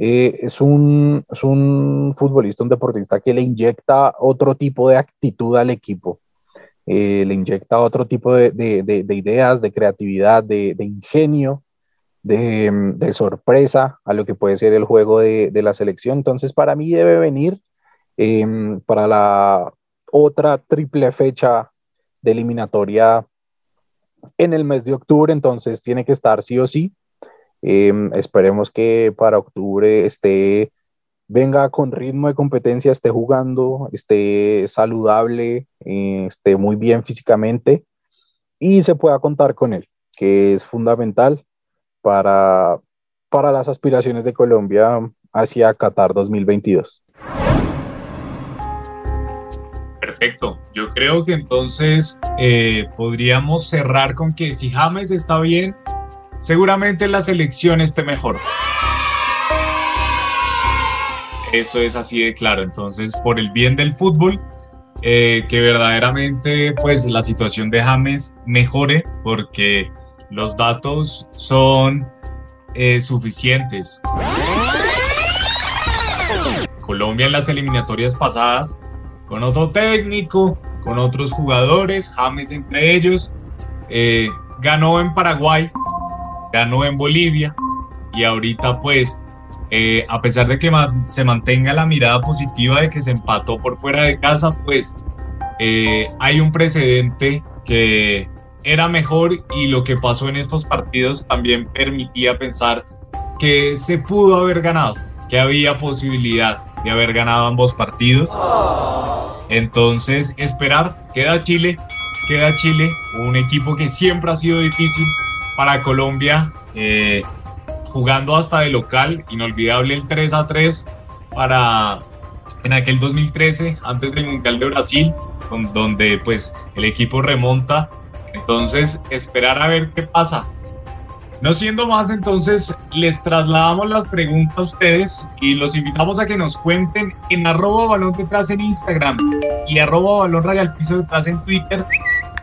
eh, es, un, es un futbolista, un deportista que le inyecta otro tipo de actitud al equipo. Eh, le inyecta otro tipo de, de, de ideas, de creatividad, de, ingenio, de, sorpresa a lo que puede ser el juego de, la selección. Entonces, para mí debe venir Em, para la otra triple fecha de eliminatoria en el mes de octubre, entonces tiene que estar sí o sí. Em, esperemos que para octubre esté, venga con ritmo de competencia, esté jugando, esté saludable, eh, esté muy bien físicamente y se pueda contar con él, que es fundamental para, para las aspiraciones de Colombia hacia Qatar 2022. Perfecto. Yo creo que entonces eh, podríamos cerrar con que si James está bien, seguramente la selección esté mejor. Eso es así de claro. Entonces, por el bien del fútbol, eh, que verdaderamente pues la situación de James mejore porque los datos son eh, suficientes. Colombia en las eliminatorias pasadas con otro técnico, con otros jugadores, James entre ellos. Eh, ganó en Paraguay ganó en Bolivia y ahorita pues eh, a pesar de que se mantenga la mirada positiva de que se empató por fuera de casa, pues eh, hay un precedente que era mejor y lo que pasó en estos partidos también permitía pensar que se pudo haber ganado, que había posibilidad de haber ganado ambos partidos. Entonces, esperar, queda Chile, queda Chile, un equipo que siempre ha sido difícil para Colombia. Eh, jugando hasta de local, inolvidable el 3 a 3 para en aquel 2013, antes del Mundial de Brasil, donde pues el equipo remonta. Entonces, esperar a ver qué pasa. No siendo más, entonces les trasladamos las preguntas a ustedes y los invitamos a que nos cuenten en arroba balón detrás en Instagram y arroba balón raya piso detrás en Twitter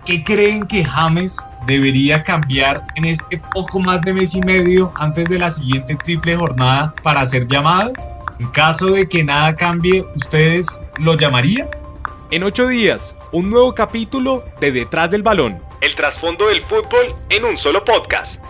¿Qué creen que James debería cambiar en este poco más de mes y medio antes de la siguiente triple jornada para ser llamado? En caso de que nada cambie, ¿ustedes lo llamarían? En ocho días, un nuevo capítulo de Detrás del Balón. El trasfondo del fútbol en un solo podcast.